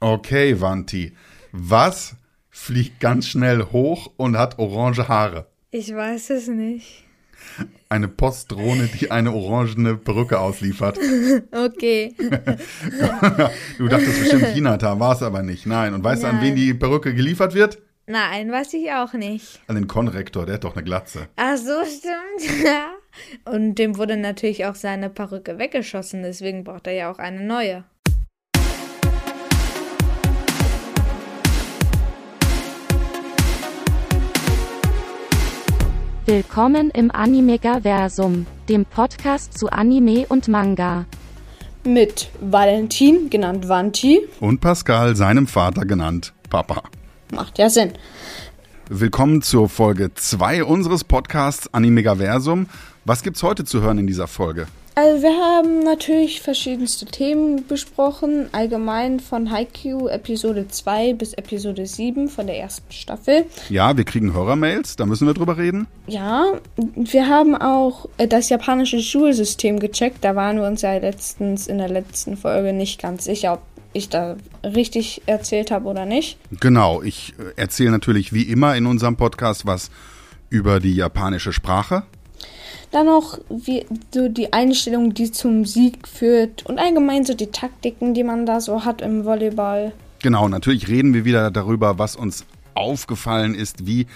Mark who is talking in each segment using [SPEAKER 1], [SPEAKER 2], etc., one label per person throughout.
[SPEAKER 1] Okay, Vanti. Was fliegt ganz schnell hoch und hat orange Haare?
[SPEAKER 2] Ich weiß es nicht.
[SPEAKER 1] Eine Postdrohne, die eine orangene Perücke ausliefert.
[SPEAKER 2] Okay.
[SPEAKER 1] du dachtest bestimmt Hinata, war es aber nicht. Nein. Und weißt du, an wen die Perücke geliefert wird?
[SPEAKER 2] Nein, weiß ich auch nicht.
[SPEAKER 1] An den Konrektor, der hat doch eine Glatze.
[SPEAKER 2] Ach so, stimmt. Und dem wurde natürlich auch seine Perücke weggeschossen, deswegen braucht er ja auch eine neue.
[SPEAKER 3] Willkommen im Animegaversum, dem Podcast zu Anime und Manga.
[SPEAKER 4] mit Valentin, genannt Vanti.
[SPEAKER 1] Und Pascal, seinem Vater genannt Papa.
[SPEAKER 4] Macht ja Sinn.
[SPEAKER 1] Willkommen zur Folge 2 unseres Podcasts Animegaversum. Was gibt's heute zu hören in dieser Folge?
[SPEAKER 4] Also wir haben natürlich verschiedenste Themen besprochen, allgemein von Haikyuu Episode 2 bis Episode 7 von der ersten Staffel.
[SPEAKER 1] Ja, wir kriegen Hörermails, da müssen wir drüber reden.
[SPEAKER 4] Ja, wir haben auch äh, das japanische Schulsystem gecheckt. Da waren wir uns ja letztens in der letzten Folge nicht ganz sicher, ob ich da richtig erzählt habe oder nicht.
[SPEAKER 1] Genau, ich äh, erzähle natürlich wie immer in unserem Podcast was über die japanische Sprache.
[SPEAKER 4] Dann noch wie, so die Einstellung, die zum Sieg führt und allgemein so die Taktiken, die man da so hat im Volleyball.
[SPEAKER 1] Genau, natürlich reden wir wieder darüber, was uns aufgefallen ist, wie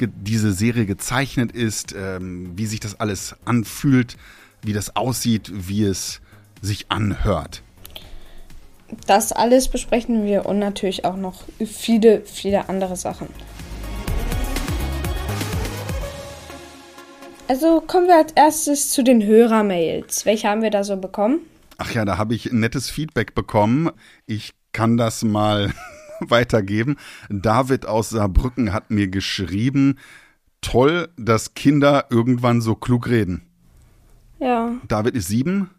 [SPEAKER 1] diese Serie gezeichnet ist, ähm, wie sich das alles anfühlt, wie das aussieht, wie es sich anhört.
[SPEAKER 4] Das alles besprechen wir und natürlich auch noch viele, viele andere Sachen. Also kommen wir als erstes zu den Hörermails. Welche haben wir da so bekommen?
[SPEAKER 1] Ach ja, da habe ich nettes Feedback bekommen. Ich kann das mal weitergeben. David aus Saarbrücken hat mir geschrieben, toll, dass Kinder irgendwann so klug reden.
[SPEAKER 4] Ja.
[SPEAKER 1] David ist sieben.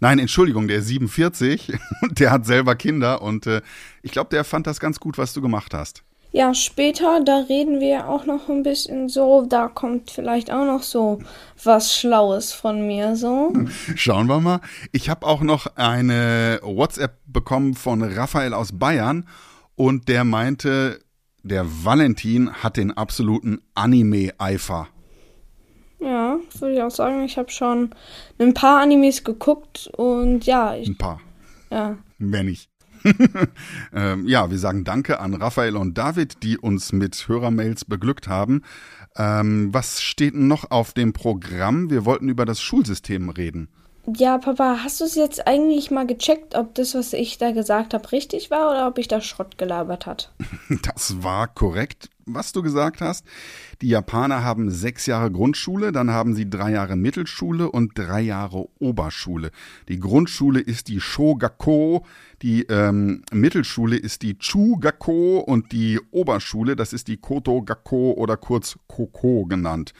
[SPEAKER 1] Nein, Entschuldigung, der ist 47 und der hat selber Kinder und äh, ich glaube, der fand das ganz gut, was du gemacht hast.
[SPEAKER 4] Ja, später, da reden wir auch noch ein bisschen so, da kommt vielleicht auch noch so was Schlaues von mir so.
[SPEAKER 1] Schauen wir mal. Ich habe auch noch eine WhatsApp bekommen von Raphael aus Bayern und der meinte, der Valentin hat den absoluten Anime-Eifer.
[SPEAKER 4] Ja, würde ich auch sagen, ich habe schon ein paar Animes geguckt und ja, ich,
[SPEAKER 1] Ein paar,
[SPEAKER 4] ja.
[SPEAKER 1] wenn nicht. ähm, ja, wir sagen Danke an Raphael und David, die uns mit Hörermails beglückt haben. Ähm, was steht noch auf dem Programm? Wir wollten über das Schulsystem reden.
[SPEAKER 4] Ja, Papa, hast du es jetzt eigentlich mal gecheckt, ob das, was ich da gesagt habe, richtig war oder ob ich da Schrott gelabert hat?
[SPEAKER 1] Das war korrekt, was du gesagt hast. Die Japaner haben sechs Jahre Grundschule, dann haben sie drei Jahre Mittelschule und drei Jahre Oberschule. Die Grundschule ist die Shogako, die ähm, Mittelschule ist die Chugako und die Oberschule, das ist die Koto-Gakko oder kurz Koko genannt.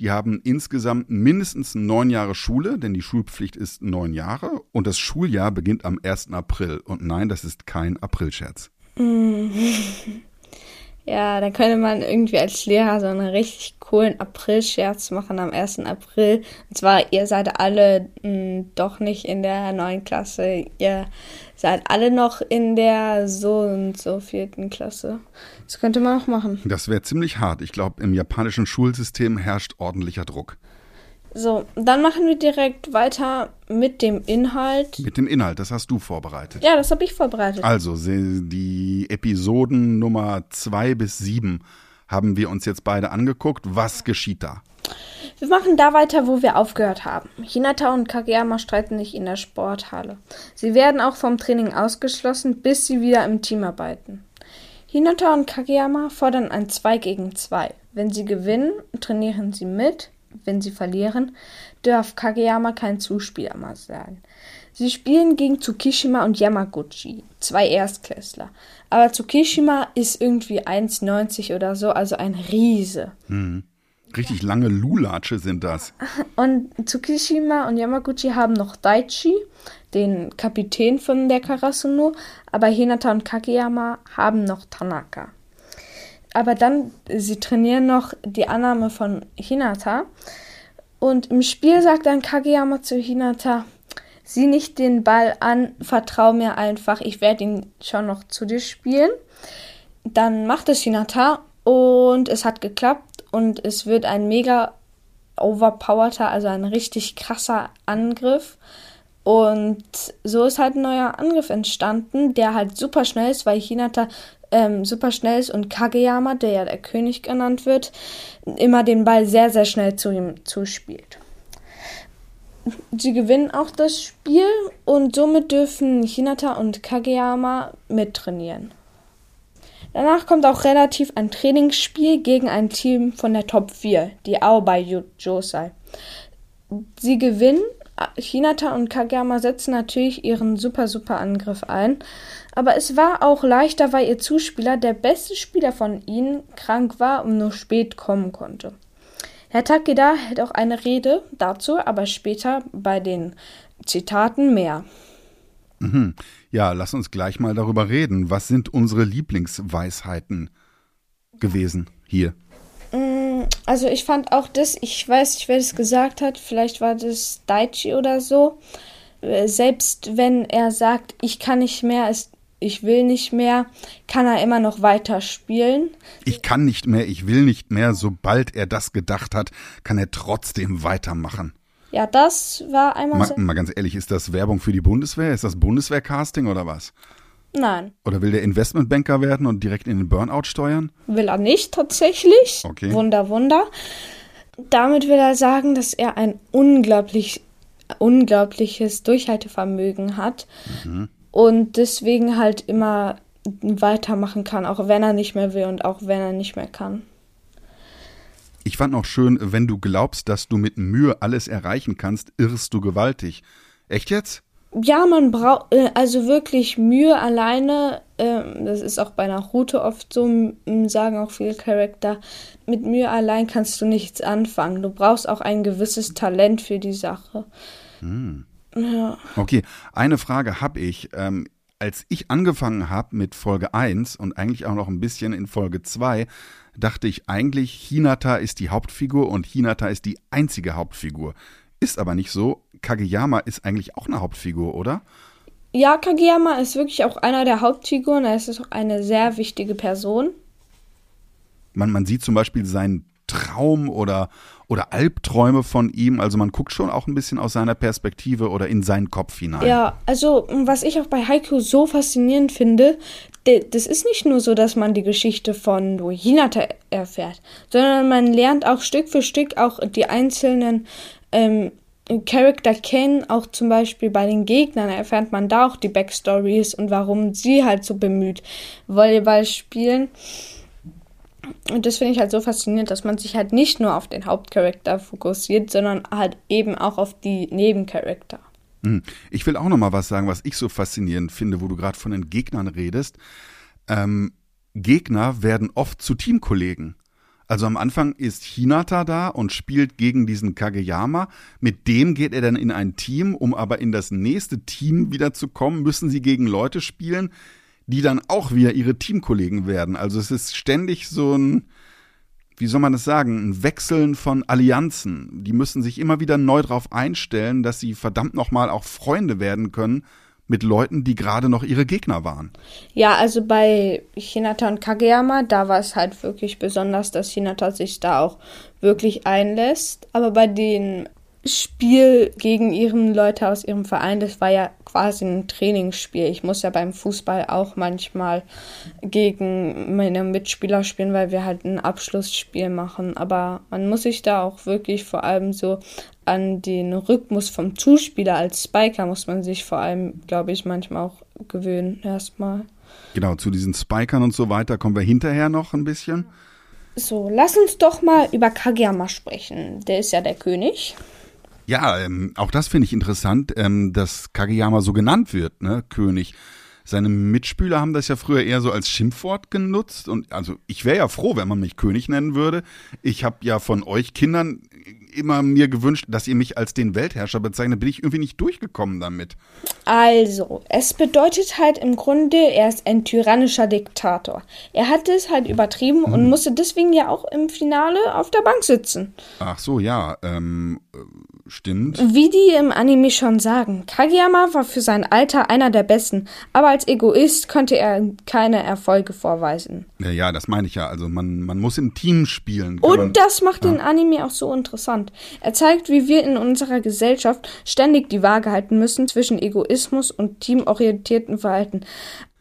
[SPEAKER 1] Die haben insgesamt mindestens neun Jahre Schule, denn die Schulpflicht ist neun Jahre und das Schuljahr beginnt am 1. April. Und nein, das ist kein Aprilscherz.
[SPEAKER 4] Ja, da könnte man irgendwie als Lehrer so einen richtig coolen April-Scherz machen am 1. April. Und zwar, ihr seid alle mh, doch nicht in der neuen Klasse. Ihr seid alle noch in der so und so vierten Klasse. Das könnte man auch machen.
[SPEAKER 1] Das wäre ziemlich hart. Ich glaube, im japanischen Schulsystem herrscht ordentlicher Druck.
[SPEAKER 4] So, dann machen wir direkt weiter mit dem Inhalt.
[SPEAKER 1] Mit dem Inhalt, das hast du vorbereitet.
[SPEAKER 4] Ja, das habe ich vorbereitet.
[SPEAKER 1] Also, die Episoden Nummer zwei bis sieben haben wir uns jetzt beide angeguckt. Was geschieht da?
[SPEAKER 4] Wir machen da weiter, wo wir aufgehört haben. Hinata und Kageyama streiten sich in der Sporthalle. Sie werden auch vom Training ausgeschlossen, bis sie wieder im Team arbeiten. Hinata und Kageyama fordern ein 2 gegen 2. Wenn sie gewinnen, trainieren sie mit. Wenn sie verlieren, darf Kageyama kein Zuspieler mehr sein. Sie spielen gegen Tsukishima und Yamaguchi, zwei Erstklässler. Aber Tsukishima ist irgendwie 1,90 oder so, also ein Riese.
[SPEAKER 1] Richtig lange Lulatsche sind das.
[SPEAKER 4] Und Tsukishima und Yamaguchi haben noch Daichi, den Kapitän von der Karasuno, aber Hinata und Kageyama haben noch Tanaka. Aber dann, sie trainieren noch die Annahme von Hinata. Und im Spiel sagt dann Kageyama zu Hinata, sieh nicht den Ball an, vertrau mir einfach, ich werde ihn schon noch zu dir spielen. Dann macht es Hinata und es hat geklappt und es wird ein mega overpowerter, also ein richtig krasser Angriff. Und so ist halt ein neuer Angriff entstanden, der halt super schnell ist, weil Hinata ähm, super schnell ist und Kageyama, der ja der König genannt wird, immer den Ball sehr, sehr schnell zu ihm zuspielt. Sie gewinnen auch das Spiel und somit dürfen Hinata und Kageyama mittrainieren. Danach kommt auch relativ ein Trainingsspiel gegen ein Team von der Top 4, die Aobai Josai. Sie gewinnen, Hinata und Kageyama setzen natürlich ihren super super Angriff ein, aber es war auch leichter, weil ihr Zuspieler, der beste Spieler von ihnen, krank war und nur spät kommen konnte. Herr Takeda hält auch eine Rede dazu, aber später bei den Zitaten mehr.
[SPEAKER 1] Mhm. Ja, lass uns gleich mal darüber reden. Was sind unsere Lieblingsweisheiten gewesen hier?
[SPEAKER 4] Mm, also ich fand auch das, ich weiß nicht, wer das gesagt hat, vielleicht war das Daichi oder so. Äh, selbst wenn er sagt, ich kann nicht mehr, ich will nicht mehr, kann er immer noch weiter spielen.
[SPEAKER 1] Ich kann nicht mehr, ich will nicht mehr, sobald er das gedacht hat, kann er trotzdem weitermachen.
[SPEAKER 4] Ja, das war einmal.
[SPEAKER 1] Mal, mal ganz ehrlich, ist das Werbung für die Bundeswehr? Ist das Bundeswehr-Casting oder was?
[SPEAKER 4] Nein.
[SPEAKER 1] Oder will der Investmentbanker werden und direkt in den Burnout steuern?
[SPEAKER 4] Will er nicht tatsächlich.
[SPEAKER 1] Okay.
[SPEAKER 4] Wunder, Wunder. Damit will er sagen, dass er ein unglaublich, unglaubliches Durchhaltevermögen hat. Mhm und deswegen halt immer weitermachen kann, auch wenn er nicht mehr will und auch wenn er nicht mehr kann.
[SPEAKER 1] Ich fand noch schön, wenn du glaubst, dass du mit Mühe alles erreichen kannst, irrst du gewaltig. Echt jetzt?
[SPEAKER 4] Ja, man braucht äh, also wirklich Mühe alleine. Äh, das ist auch bei Naruto oft so, sagen auch viele Charakter. Mit Mühe allein kannst du nichts anfangen. Du brauchst auch ein gewisses Talent für die Sache. Hm.
[SPEAKER 1] Ja. Okay, eine Frage habe ich. Ähm, als ich angefangen habe mit Folge 1 und eigentlich auch noch ein bisschen in Folge 2, dachte ich eigentlich, Hinata ist die Hauptfigur und Hinata ist die einzige Hauptfigur. Ist aber nicht so. Kageyama ist eigentlich auch eine Hauptfigur, oder?
[SPEAKER 4] Ja, Kageyama ist wirklich auch einer der Hauptfiguren. Er ist auch eine sehr wichtige Person.
[SPEAKER 1] Man, man sieht zum Beispiel seinen Traum oder, oder Albträume von ihm. Also man guckt schon auch ein bisschen aus seiner Perspektive oder in seinen Kopf hinein.
[SPEAKER 4] Ja, also was ich auch bei Haiku so faszinierend finde, das ist nicht nur so, dass man die Geschichte von Hinata erfährt, sondern man lernt auch Stück für Stück auch die einzelnen ähm, Charakter kennen, auch zum Beispiel bei den Gegnern erfährt man da auch die Backstories und warum sie halt so bemüht Volleyball spielen. Und das finde ich halt so faszinierend, dass man sich halt nicht nur auf den Hauptcharakter fokussiert, sondern halt eben auch auf die Nebencharakter.
[SPEAKER 1] Hm. Ich will auch noch mal was sagen, was ich so faszinierend finde, wo du gerade von den Gegnern redest. Ähm, Gegner werden oft zu Teamkollegen. Also am Anfang ist Hinata da und spielt gegen diesen Kageyama. Mit dem geht er dann in ein Team, um aber in das nächste Team wieder zu kommen, müssen sie gegen Leute spielen, die dann auch wieder ihre Teamkollegen werden. Also es ist ständig so ein, wie soll man das sagen, ein Wechseln von Allianzen. Die müssen sich immer wieder neu darauf einstellen, dass sie verdammt nochmal auch Freunde werden können mit Leuten, die gerade noch ihre Gegner waren.
[SPEAKER 4] Ja, also bei Hinata und Kageyama, da war es halt wirklich besonders, dass Hinata sich da auch wirklich einlässt. Aber bei den Spiel gegen ihren Leute aus ihrem Verein, das war ja quasi ein Trainingsspiel. Ich muss ja beim Fußball auch manchmal gegen meine Mitspieler spielen, weil wir halt ein Abschlussspiel machen. Aber man muss sich da auch wirklich vor allem so an den Rhythmus vom Zuspieler als Spiker muss man sich vor allem, glaube ich, manchmal auch gewöhnen erstmal.
[SPEAKER 1] Genau, zu diesen Spikern und so weiter kommen wir hinterher noch ein bisschen.
[SPEAKER 4] So, lass uns doch mal über Kageyama sprechen. Der ist ja der König.
[SPEAKER 1] Ja, ähm, auch das finde ich interessant, ähm, dass Kageyama so genannt wird, ne, König. Seine Mitspieler haben das ja früher eher so als Schimpfwort genutzt und also ich wäre ja froh, wenn man mich König nennen würde. Ich habe ja von euch Kindern immer mir gewünscht, dass ihr mich als den Weltherrscher bezeichnet, bin ich irgendwie nicht durchgekommen damit.
[SPEAKER 4] Also, es bedeutet halt im Grunde, er ist ein tyrannischer Diktator. Er hat es halt übertrieben hm. und musste deswegen ja auch im Finale auf der Bank sitzen.
[SPEAKER 1] Ach so, ja. Ähm, Stimmt.
[SPEAKER 4] Wie die im Anime schon sagen, Kageyama war für sein Alter einer der Besten, aber als Egoist konnte er keine Erfolge vorweisen.
[SPEAKER 1] Ja, ja, das meine ich ja. Also man, man muss im Team spielen. Kann man-
[SPEAKER 4] Und das macht den Anime auch so interessant. Er zeigt, wie wir in unserer Gesellschaft ständig die Waage halten müssen zwischen Egoismus und teamorientierten Verhalten,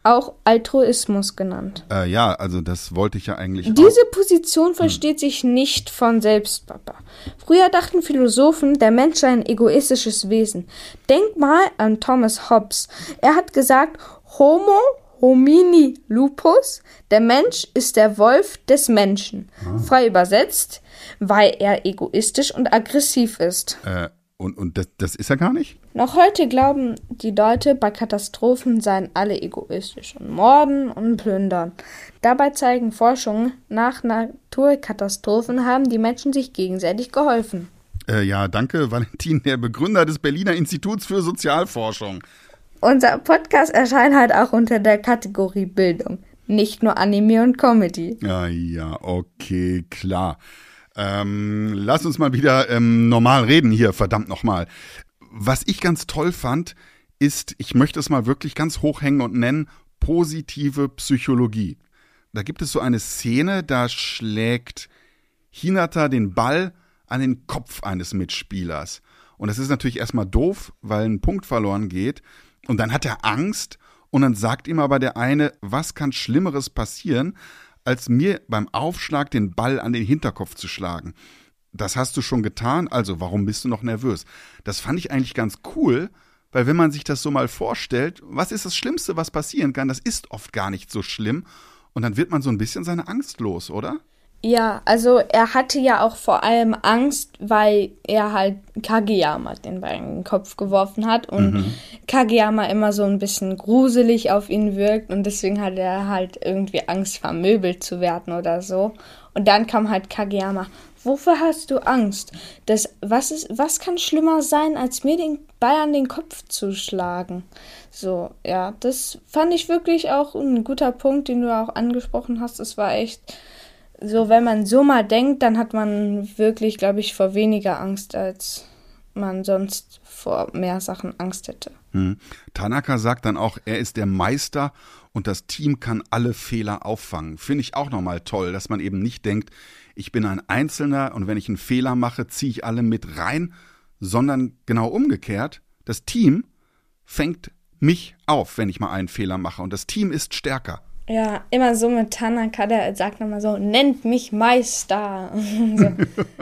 [SPEAKER 4] auch Altruismus genannt.
[SPEAKER 1] äh, ja, also das wollte ich ja eigentlich auch.
[SPEAKER 4] Diese Position versteht sich nicht von selbst, Papa. Früher dachten Philosophen, der Mensch sei ein egoistisches Wesen. Denk mal an Thomas Hobbes. Er hat gesagt, Homo homini lupus, der Mensch ist der Wolf des Menschen. Frei übersetzt, weil er egoistisch und aggressiv ist.
[SPEAKER 1] Äh, und und das, das ist er gar nicht?
[SPEAKER 4] Noch heute glauben die Leute, bei Katastrophen seien alle egoistisch und morden und plündern. Dabei zeigen Forschungen, nach Naturkatastrophen haben die Menschen sich gegenseitig geholfen.
[SPEAKER 1] Äh, ja, danke, Valentin, der Begründer des Berliner Instituts für Sozialforschung.
[SPEAKER 4] Unser Podcast erscheint halt auch unter der Kategorie Bildung, nicht nur Anime und Comedy.
[SPEAKER 1] Ja, ja, okay, klar. Ähm, lass uns mal wieder ähm, normal reden hier, verdammt nochmal. Was ich ganz toll fand, ist, ich möchte es mal wirklich ganz hochhängen und nennen, positive Psychologie. Da gibt es so eine Szene, da schlägt Hinata den Ball an den Kopf eines Mitspielers. Und das ist natürlich erstmal doof, weil ein Punkt verloren geht. Und dann hat er Angst und dann sagt ihm aber der eine, was kann Schlimmeres passieren, als mir beim Aufschlag den Ball an den Hinterkopf zu schlagen. Das hast du schon getan, also warum bist du noch nervös? Das fand ich eigentlich ganz cool, weil wenn man sich das so mal vorstellt, was ist das Schlimmste, was passieren kann, das ist oft gar nicht so schlimm. Und dann wird man so ein bisschen seine Angst los, oder?
[SPEAKER 4] Ja, also er hatte ja auch vor allem Angst, weil er halt Kageyama den Ball in den Kopf geworfen hat und Kageyama immer so ein bisschen gruselig auf ihn wirkt und deswegen hat er halt irgendwie Angst, vermöbelt zu werden oder so. Und dann kam halt Kageyama. Wofür hast du Angst? Das, was, ist, was kann schlimmer sein, als mir den Ball an den Kopf zu schlagen? So, ja, das fand ich wirklich auch ein guter Punkt, den du auch angesprochen hast. Es war echt so, wenn man so mal denkt, dann hat man wirklich, glaube ich, vor weniger Angst, als man sonst vor mehr Sachen Angst hätte.
[SPEAKER 1] Hm. Tanaka sagt dann auch, er ist der Meister und das Team kann alle Fehler auffangen. Finde ich auch nochmal toll, dass man eben nicht denkt, ich bin ein Einzelner und wenn ich einen Fehler mache, ziehe ich alle mit rein, sondern genau umgekehrt, das Team fängt mich auf, wenn ich mal einen Fehler mache und das Team ist stärker.
[SPEAKER 4] Ja, immer so mit Tanaka, der sagt nochmal so, nennt mich Meister. so.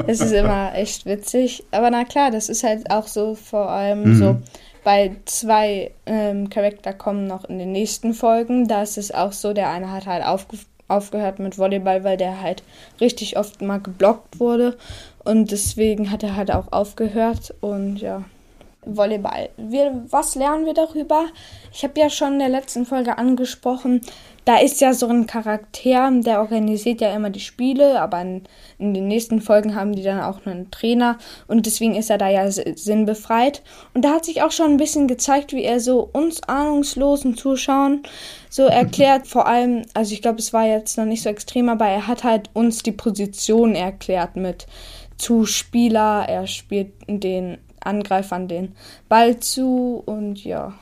[SPEAKER 4] Das ist immer echt witzig. Aber na klar, das ist halt auch so vor allem so, bei zwei ähm, Charakter kommen noch in den nächsten Folgen. Da ist es auch so, der eine hat halt aufge aufgehört mit Volleyball, weil der halt richtig oft mal geblockt wurde. Und deswegen hat er halt auch aufgehört. Und ja, Volleyball. Wir, was lernen wir darüber? Ich habe ja schon in der letzten Folge angesprochen, da ist ja so ein Charakter, der organisiert ja immer die Spiele, aber in, in den nächsten Folgen haben die dann auch einen Trainer und deswegen ist er da ja sinnbefreit. Und da hat sich auch schon ein bisschen gezeigt, wie er so uns ahnungslosen Zuschauern so erklärt, vor allem, also ich glaube, es war jetzt noch nicht so extrem, aber er hat halt uns die Position erklärt mit Zuspieler, er spielt den Angreifern den Ball zu und ja,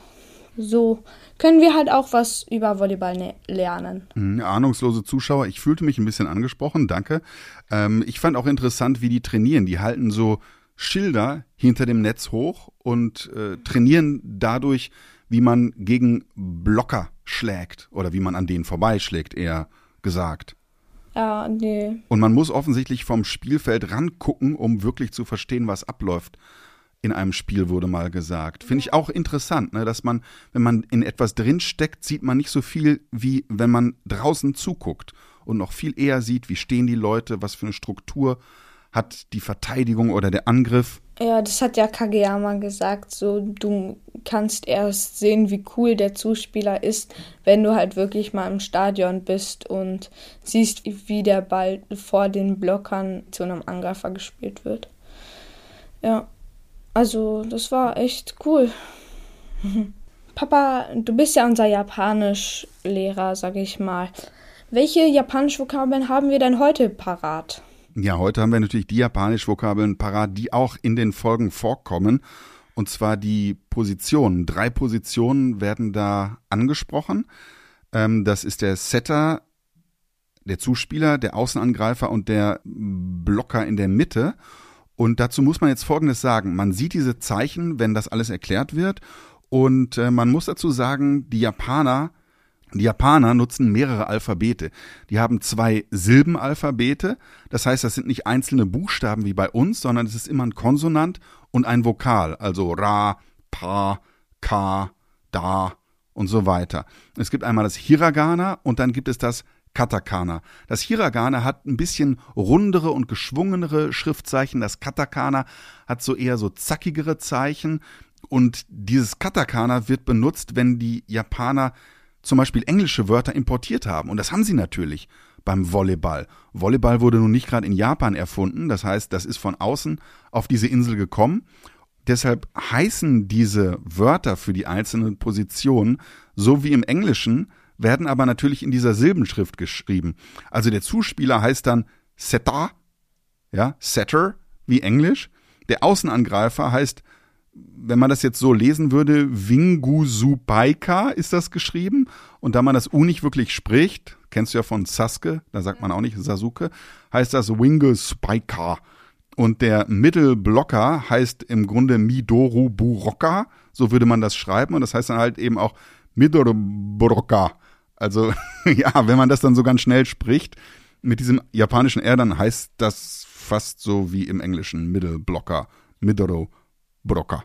[SPEAKER 4] so können wir halt auch was über Volleyball ne lernen.
[SPEAKER 1] Hm, Ahnungslose Zuschauer, ich fühlte mich ein bisschen angesprochen, danke. Ähm, ich fand auch interessant, wie die trainieren. Die halten so Schilder hinter dem Netz hoch und äh, trainieren dadurch, wie man gegen Blocker schlägt oder wie man an denen vorbeischlägt, eher gesagt.
[SPEAKER 4] Ja, nee.
[SPEAKER 1] Und man muss offensichtlich vom Spielfeld rangucken, um wirklich zu verstehen, was abläuft. In einem Spiel wurde mal gesagt. Finde ich auch interessant, ne, dass man, wenn man in etwas drinsteckt, sieht man nicht so viel, wie wenn man draußen zuguckt und noch viel eher sieht, wie stehen die Leute, was für eine Struktur hat die Verteidigung oder der Angriff.
[SPEAKER 4] Ja, das hat ja Kageyama gesagt, so du kannst erst sehen, wie cool der Zuspieler ist, wenn du halt wirklich mal im Stadion bist und siehst, wie der Ball vor den Blockern zu einem Angreifer gespielt wird. Ja, also das war echt cool. Papa, du bist ja unser Japanischlehrer, sag ich mal. Welche Japanisch-Vokabeln haben wir denn heute parat?
[SPEAKER 1] Ja, heute haben wir natürlich die Japanisch-Vokabeln parat, die auch in den Folgen vorkommen. Und zwar die Positionen. Drei Positionen werden da angesprochen. Ähm, das ist der Setter, der Zuspieler, der Außenangreifer und der Blocker in der Mitte. Und dazu muss man jetzt Folgendes sagen. Man sieht diese Zeichen, wenn das alles erklärt wird. Und äh, man muss dazu sagen, die Japaner die Japaner nutzen mehrere Alphabete. Die haben zwei Silbenalphabete. Das heißt, das sind nicht einzelne Buchstaben wie bei uns, sondern es ist immer ein Konsonant und ein Vokal. Also Ra, Pa, Ka, Da und so weiter. Es gibt einmal das Hiragana und dann gibt es das Katakana. Das Hiragana hat ein bisschen rundere und geschwungenere Schriftzeichen. Das Katakana hat so eher so zackigere Zeichen. Und dieses Katakana wird benutzt, wenn die Japaner zum Beispiel englische Wörter importiert haben. Und das haben sie natürlich beim Volleyball. Volleyball wurde nun nicht gerade in Japan erfunden, das heißt, das ist von außen auf diese Insel gekommen. Deshalb heißen diese Wörter für die einzelnen Positionen so wie im Englischen, werden aber natürlich in dieser Silbenschrift geschrieben. Also der Zuspieler heißt dann Setter, ja, Setter wie Englisch. Der Außenangreifer heißt wenn man das jetzt so lesen würde, Wingusubaika ist das geschrieben. Und da man das U nicht wirklich spricht, kennst du ja von Sasuke, da sagt man auch nicht Sasuke, heißt das Wingusubaika. Und der Mittelblocker heißt im Grunde Midoru Buroka, so würde man das schreiben. Und das heißt dann halt eben auch Midoru Buroka. Also, ja, wenn man das dann so ganz schnell spricht, mit diesem japanischen R, dann heißt das fast so wie im Englischen Mittelblocker, Midoru Brocker.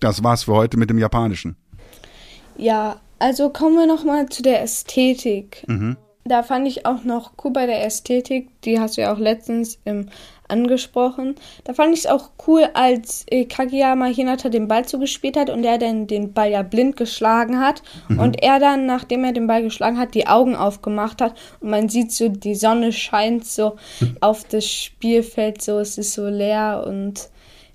[SPEAKER 1] Das war's für heute mit dem Japanischen.
[SPEAKER 4] Ja, also kommen wir nochmal zu der Ästhetik. Mhm. Da fand ich auch noch cool bei der Ästhetik, die hast du ja auch letztens im, angesprochen. Da fand ich es auch cool, als äh, Kageyama Hinata den Ball zugespielt hat und er dann den Ball ja blind geschlagen hat. Mhm. Und er dann, nachdem er den Ball geschlagen hat, die Augen aufgemacht hat. Und man sieht so, die Sonne scheint so mhm. auf das Spielfeld, so es ist so leer und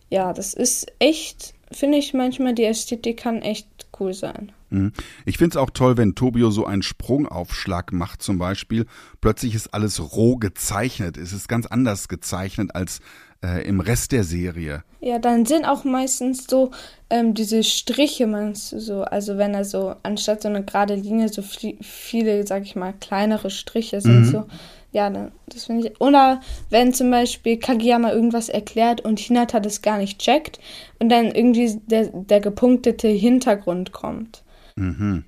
[SPEAKER 4] ja, das ist echt, finde ich manchmal, die Ästhetik kann echt cool sein.
[SPEAKER 1] Mhm. Ich finde es auch toll, wenn Tobio so einen Sprungaufschlag macht zum Beispiel. Plötzlich ist alles roh gezeichnet. Es ist ganz anders gezeichnet als äh, im Rest der Serie.
[SPEAKER 4] Ja, dann sind auch meistens so ähm, diese Striche, meinst du so, also wenn er so anstatt so eine gerade Linie so viele, sag ich mal, kleinere Striche sind mhm. so ja, das finde ich. Oder wenn zum Beispiel Kageyama irgendwas erklärt und Hinata das gar nicht checkt und dann irgendwie der, der gepunktete Hintergrund kommt.
[SPEAKER 1] Mhm.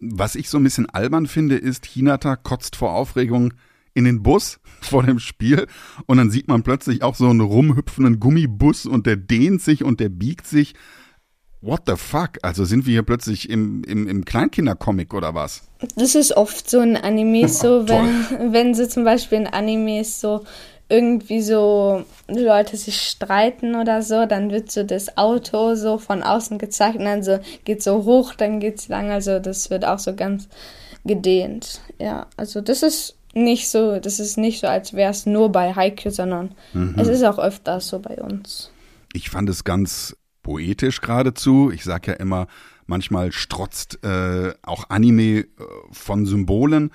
[SPEAKER 1] Was ich so ein bisschen albern finde, ist, Hinata kotzt vor Aufregung in den Bus vor dem Spiel und dann sieht man plötzlich auch so einen rumhüpfenden Gummibus und der dehnt sich und der biegt sich what the fuck? Also sind wir hier plötzlich im, im, im Kleinkindercomic oder was?
[SPEAKER 4] Das ist oft so in Animes so, wenn, wenn sie zum Beispiel in Animes so irgendwie so Leute sich streiten oder so, dann wird so das Auto so von außen gezeigt und dann so geht so hoch, dann geht's lang, also das wird auch so ganz gedehnt. Ja, also das ist nicht so, das ist nicht so, als wäre es nur bei Haikyuu, sondern mhm. es ist auch öfters so bei uns.
[SPEAKER 1] Ich fand es ganz poetisch geradezu. Ich sag ja immer, manchmal strotzt äh, auch Anime äh, von Symbolen.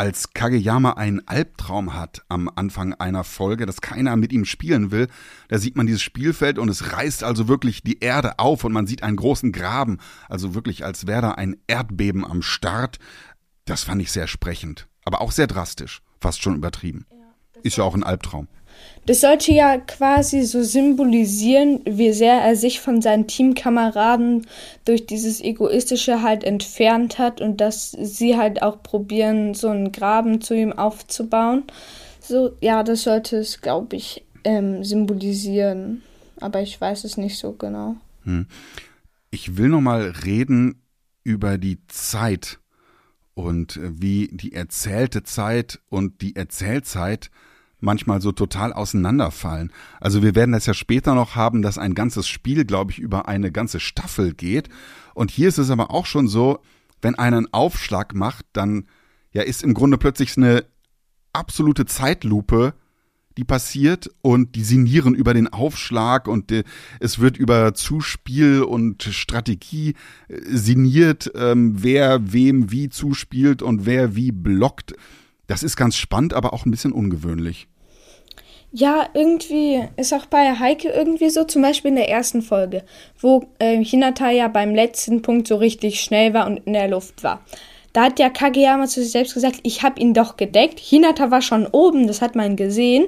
[SPEAKER 1] Als Kageyama einen Albtraum hat am Anfang einer Folge, dass keiner mit ihm spielen will, da sieht man dieses Spielfeld und es reißt also wirklich die Erde auf und man sieht einen großen Graben, also wirklich als wäre da ein Erdbeben am Start. Das fand ich sehr sprechend, aber auch sehr drastisch, fast schon übertrieben. Ja, Ist ja auch ein Albtraum.
[SPEAKER 4] Das sollte ja quasi so symbolisieren, wie sehr er sich von seinen Teamkameraden durch dieses Egoistische halt entfernt hat und dass sie halt auch probieren, so einen Graben zu ihm aufzubauen. So, ja, das sollte es, glaube ich, ähm, symbolisieren. Aber ich weiß es nicht so genau. Hm.
[SPEAKER 1] Ich will noch mal reden über die Zeit und äh, wie die erzählte Zeit und die Erzählzeit manchmal so total auseinanderfallen. Also wir werden das ja später noch haben, dass ein ganzes Spiel, glaube ich, über eine ganze Staffel geht. Und hier ist es aber auch schon so, wenn einer einen Aufschlag macht, dann ja ist im Grunde plötzlich eine absolute Zeitlupe, die passiert und die sinnieren über den Aufschlag und äh, es wird über Zuspiel und Strategie äh, sinniert, ähm, wer wem wie zuspielt und wer wie blockt Das ist ganz spannend, aber auch ein bisschen ungewöhnlich.
[SPEAKER 4] Ja, irgendwie ist auch bei Heike irgendwie so, zum Beispiel in der ersten Folge, wo äh, Hinata ja beim letzten Punkt so richtig schnell war und in der Luft war. Da hat ja Kageyama zu sich selbst gesagt, ich habe ihn doch gedeckt. Hinata war schon oben, das hat man gesehen.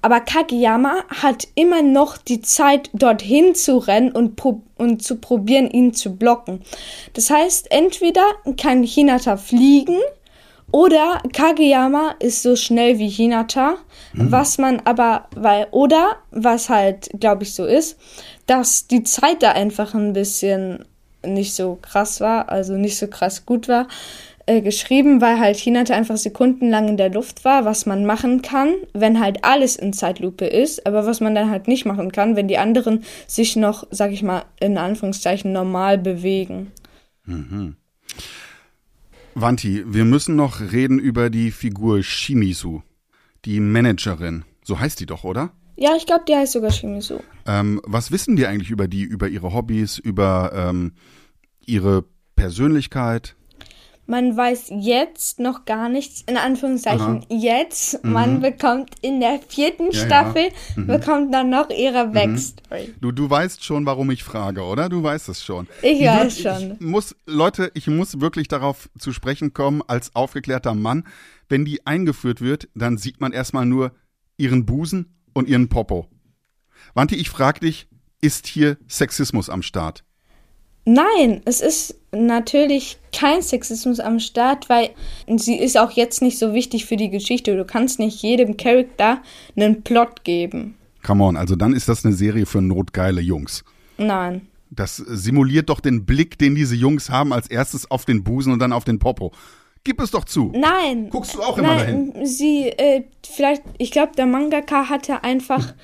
[SPEAKER 4] Aber Kageyama hat immer noch die Zeit, dorthin zu rennen und, und zu probieren, ihn zu blocken. Das heißt, entweder kann Hinata fliegen oder Kageyama ist so schnell wie Hinata, mhm. was man aber, weil, oder was halt, glaube ich, so ist, dass die Zeit da einfach ein bisschen nicht so krass war, also nicht so krass gut war, äh, geschrieben, weil halt Hinata einfach sekundenlang in der Luft war, was man machen kann, wenn halt alles in Zeitlupe ist, aber was man dann halt nicht machen kann, wenn die anderen sich noch, sag ich mal, in Anführungszeichen normal bewegen.
[SPEAKER 1] Mhm. Wanti, wir müssen noch reden über die Figur Shimizu, die Managerin. So heißt die doch, oder?
[SPEAKER 4] Ja, ich glaube, die heißt sogar Shimizu.
[SPEAKER 1] Ähm, was wissen die eigentlich über die, über ihre Hobbys, über ähm, ihre Persönlichkeit?
[SPEAKER 4] man weiß jetzt noch gar nichts, in Anführungszeichen Aha. jetzt. Mhm. Man bekommt in der vierten ja, Staffel, ja. Mhm. bekommt dann noch ihre mhm. Backstory.
[SPEAKER 1] Du, du weißt schon, warum ich frage, oder? Du weißt es schon.
[SPEAKER 4] Ich, weiß schon.
[SPEAKER 1] Ich muss, Leute, ich muss wirklich darauf zu sprechen kommen, als aufgeklärter Mann. Wenn die eingeführt wird, dann sieht man erstmal nur ihren Busen und ihren Popo. Wanti, ich frage dich, ist hier Sexismus am Start?
[SPEAKER 4] Nein, es ist natürlich kein Sexismus am Start, weil sie ist auch jetzt nicht so wichtig für die Geschichte. Du kannst nicht jedem Charakter einen Plot geben.
[SPEAKER 1] Come on, also dann ist das eine Serie für notgeile Jungs.
[SPEAKER 4] Nein.
[SPEAKER 1] Das simuliert doch den Blick, den diese Jungs haben, als erstes auf den Busen und dann auf den Popo. Gib es doch zu.
[SPEAKER 4] Nein.
[SPEAKER 1] Guckst du auch immer
[SPEAKER 4] nein, dahin? Sie, äh, vielleicht, ich glaube, der Mangaka hatte einfach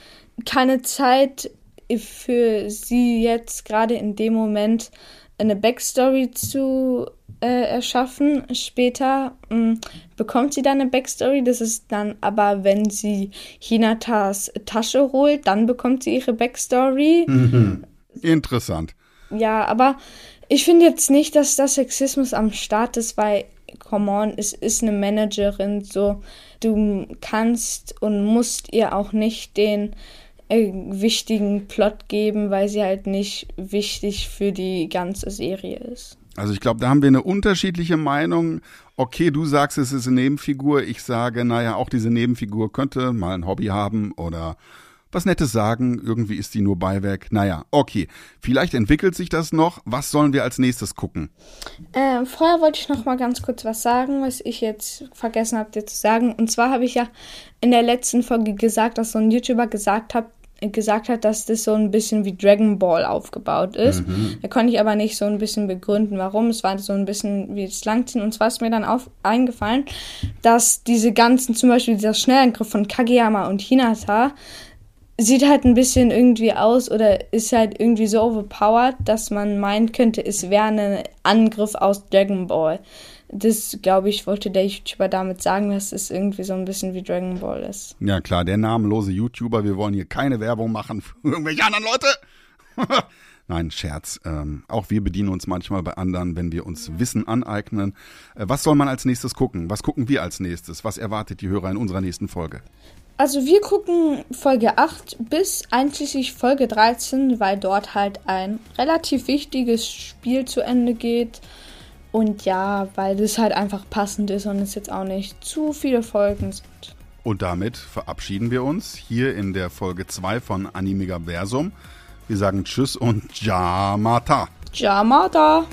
[SPEAKER 4] keine Zeit, für sie jetzt gerade in dem Moment eine Backstory zu äh, erschaffen. Später mh, mm, bekommt sie dann eine Backstory. Das ist dann aber, wenn sie Hinatas Tasche holt, dann bekommt sie ihre Backstory.
[SPEAKER 1] Mhm. Interessant.
[SPEAKER 4] Ja, aber ich finde jetzt nicht, dass das Sexismus am Start ist, weil, come on, es ist eine Managerin, so, du kannst und musst ihr auch nicht den äh, wichtigen Plot geben, weil sie halt nicht wichtig für die ganze Serie ist.
[SPEAKER 1] Also ich glaube, da haben wir eine unterschiedliche Meinung. Okay, du sagst, es ist eine Nebenfigur. Ich sage, naja, auch diese Nebenfigur könnte mal ein Hobby haben oder was Nettes sagen. Irgendwie ist die nur Beiwerk. Naja, okay. Vielleicht entwickelt sich das noch. Was sollen wir als nächstes gucken?
[SPEAKER 4] Äh, vorher wollte ich noch mal ganz kurz was sagen, was ich jetzt vergessen habe dir zu sagen. Und zwar habe ich ja in der letzten Folge gesagt, dass so ein YouTuber gesagt hat, gesagt hat, dass das so ein bisschen wie Dragon Ball aufgebaut ist. Mhm. Da konnte ich aber nicht so ein bisschen begründen, warum. Es war so ein bisschen wie das Langziehen. Und zwar ist mir dann auf, eingefallen, dass diese ganzen, zum Beispiel dieser Schnellangriff von Kageyama und Hinata, sieht halt ein bisschen irgendwie aus oder ist halt irgendwie so overpowered, dass man meinen könnte, es wäre ein Angriff aus Dragon Ball das, glaube ich, wollte der YouTuber damit sagen, dass es irgendwie so ein bisschen wie Dragon Ball ist.
[SPEAKER 1] Ja, klar, der namenlose YouTuber. Wir wollen hier keine Werbung machen für irgendwelche anderen Leute. Nein, Scherz. Ähm, auch wir bedienen uns manchmal bei anderen, wenn wir uns Wissen aneignen. Äh, was soll man als nächstes gucken? Was gucken wir als nächstes? Was erwartet die Hörer in unserer nächsten Folge?
[SPEAKER 4] Also wir gucken Folge 8 bis einschließlich Folge 13, weil dort halt ein relativ wichtiges Spiel zu Ende geht. Und ja, weil das halt einfach passend ist und es jetzt auch nicht zu viele Folgen sind.
[SPEAKER 1] Und damit verabschieden wir uns hier in der Folge 2 von Animiga Versum. Wir sagen Tschüss und Jamata.
[SPEAKER 4] Jamata.